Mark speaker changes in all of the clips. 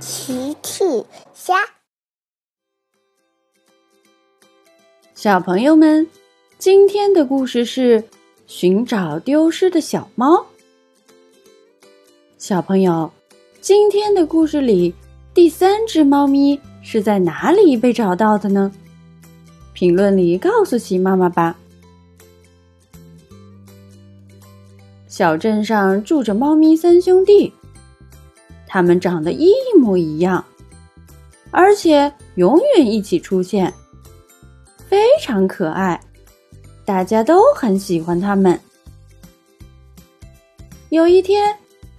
Speaker 1: 奇趣虾，
Speaker 2: 小朋友们，今天的故事是寻找丢失的小猫。小朋友，今天的故事里，第三只猫咪是在哪里被找到的呢？评论里告诉奇妈妈吧。小镇上住着猫咪三兄弟。它们长得一模一样，而且永远一起出现，非常可爱，大家都很喜欢它们。有一天，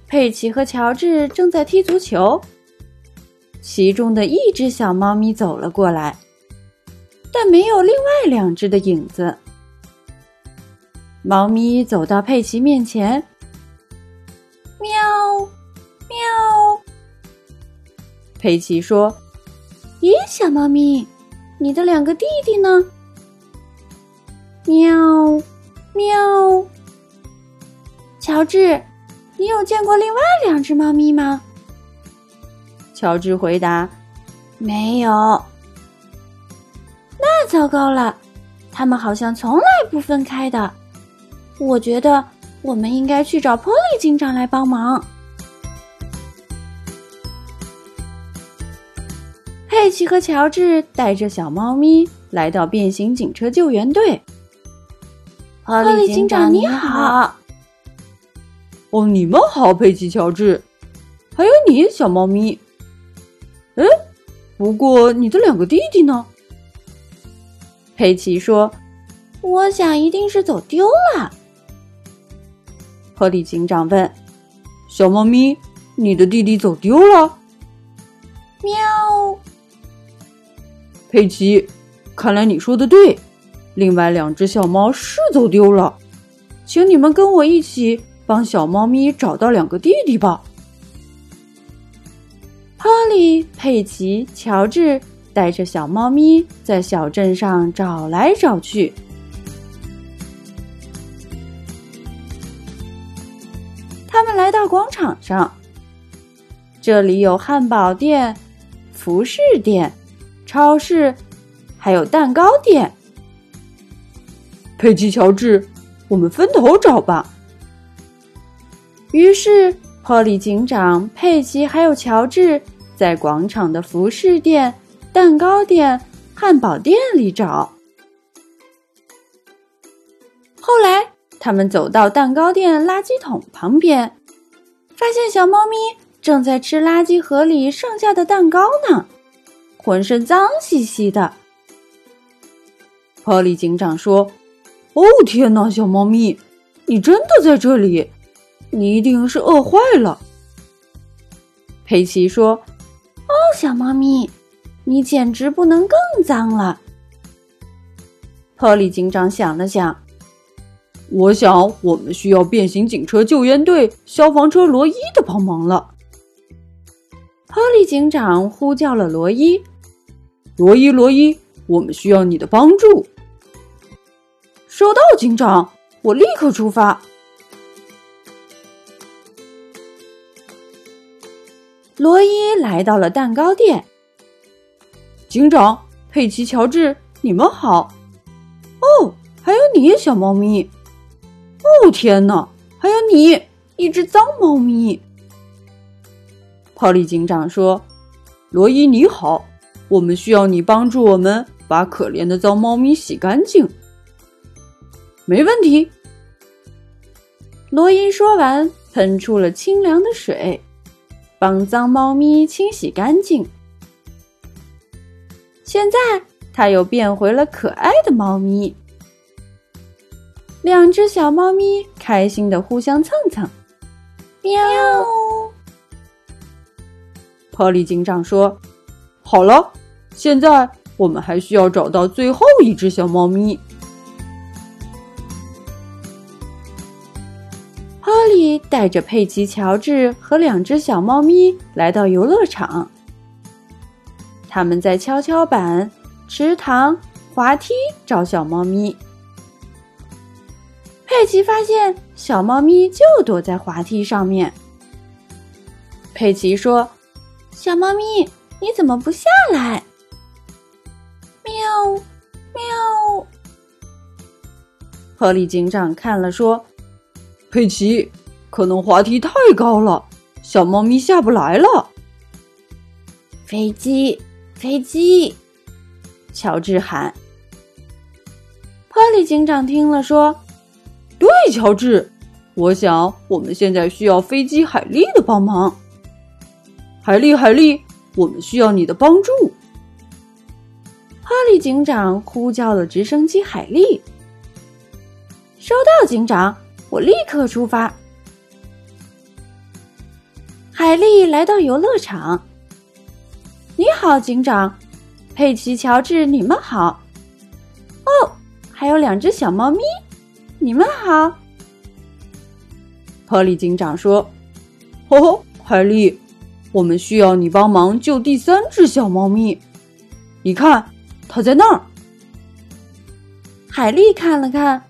Speaker 2: 佩奇和乔治正在踢足球，其中的一只小猫咪走了过来，但没有另外两只的影子。猫咪走到佩奇面前，佩奇说：“咦，小猫咪，你的两个弟弟呢？”喵，喵。乔治，你有见过另外两只猫咪吗？乔治回答：“没有。”那糟糕了，他们好像从来不分开的。我觉得我们应该去找波利警长来帮忙。佩奇和乔治带着小猫咪来到变形警车救援队。
Speaker 1: 波利警长你好！
Speaker 3: 哦，你们好，佩奇、乔治，还有你，小猫咪。哎，不过你的两个弟弟呢？
Speaker 2: 佩奇说：“我想一定是走丢了。”
Speaker 3: 波利警长问：“小猫咪，你的弟弟走丢了？”
Speaker 2: 喵。
Speaker 3: 佩奇，看来你说的对，另外两只小猫是走丢了，请你们跟我一起帮小猫咪找到两个弟弟吧。
Speaker 2: 哈利、佩奇、乔治带着小猫咪在小镇上找来找去，他们来到广场上，这里有汉堡店、服饰店。超市，还有蛋糕店。
Speaker 3: 佩奇、乔治，我们分头找吧。
Speaker 2: 于是，波利警长、佩奇还有乔治在广场的服饰店、蛋糕店、汉堡店里找。后来，他们走到蛋糕店垃圾桶旁边，发现小猫咪正在吃垃圾盒里剩下的蛋糕呢。浑身脏兮兮的，
Speaker 3: 波利警长说：“哦天哪，小猫咪，你真的在这里？你一定是饿坏了。”
Speaker 2: 佩奇说：“哦，小猫咪，你简直不能更脏了。”波利警长想了想：“
Speaker 3: 我想我们需要变形警车救援队消防车罗伊的帮忙了。”
Speaker 2: 波利警长呼叫了罗伊。
Speaker 3: 罗伊，罗伊，我们需要你的帮助。
Speaker 4: 收到，警长，我立刻出发。
Speaker 2: 罗伊来到了蛋糕店。
Speaker 3: 警长，佩奇、乔治，你们好。
Speaker 4: 哦，还有你，小猫咪。哦，天哪，还有你，一只脏猫咪。
Speaker 3: 泡利警长说：“罗伊，你好。”我们需要你帮助我们把可怜的脏猫咪洗干净。
Speaker 4: 没问题。
Speaker 2: 罗伊说完，喷出了清凉的水，帮脏猫咪清洗干净。现在，它又变回了可爱的猫咪。两只小猫咪开心的互相蹭蹭。喵！
Speaker 3: 波利警长说：“好了。”现在我们还需要找到最后一只小猫咪。
Speaker 2: 哈利带着佩奇、乔治和两只小猫咪来到游乐场。他们在跷跷板、池塘、滑梯找小猫咪。佩奇发现小猫咪就躲在滑梯上面。佩奇说。
Speaker 1: 小猫咪，你怎么不下来？
Speaker 2: 河里警长看了说：“
Speaker 3: 佩奇，可能滑梯太高了，小猫咪下不来了。”
Speaker 1: 飞机，飞机！
Speaker 2: 乔治喊。波利警长听了说：“
Speaker 3: 对，乔治，我想我们现在需要飞机海莉的帮忙。海莉，海莉，我们需要你的帮助。”
Speaker 2: 哈利警长呼叫了直升机海莉。收到，警长，我立刻出发。海莉来到游乐场。你好，警长，佩奇、乔治，你们好。哦，还有两只小猫咪，你们好。
Speaker 3: 波利警长说：“吼吼，海莉，我们需要你帮忙救第三只小猫咪。你看，它在那儿。”
Speaker 2: 海莉看了看，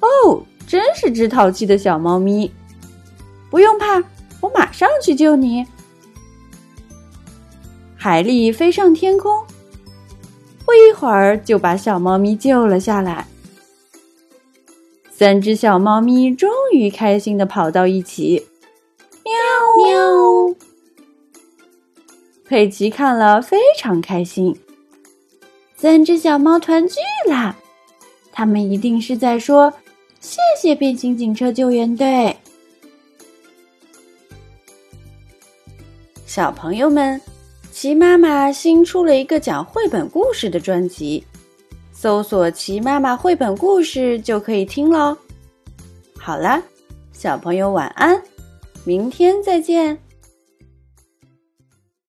Speaker 2: 哦，真是只淘气的小猫咪。不用怕，我马上去救你。海莉飞上天空，不一会儿就把小猫咪救了下来。三只小猫咪终于开心的跑到一起，
Speaker 1: 喵喵！
Speaker 2: 佩奇看了非常开心，三只小猫团聚啦！他们一定是在说谢变形警车救援队。小朋友们。齐妈妈新出了一个讲绘本故事的专辑，搜索“齐妈妈绘本故事”就可以听喽。好啦，小朋友晚安，明天再见。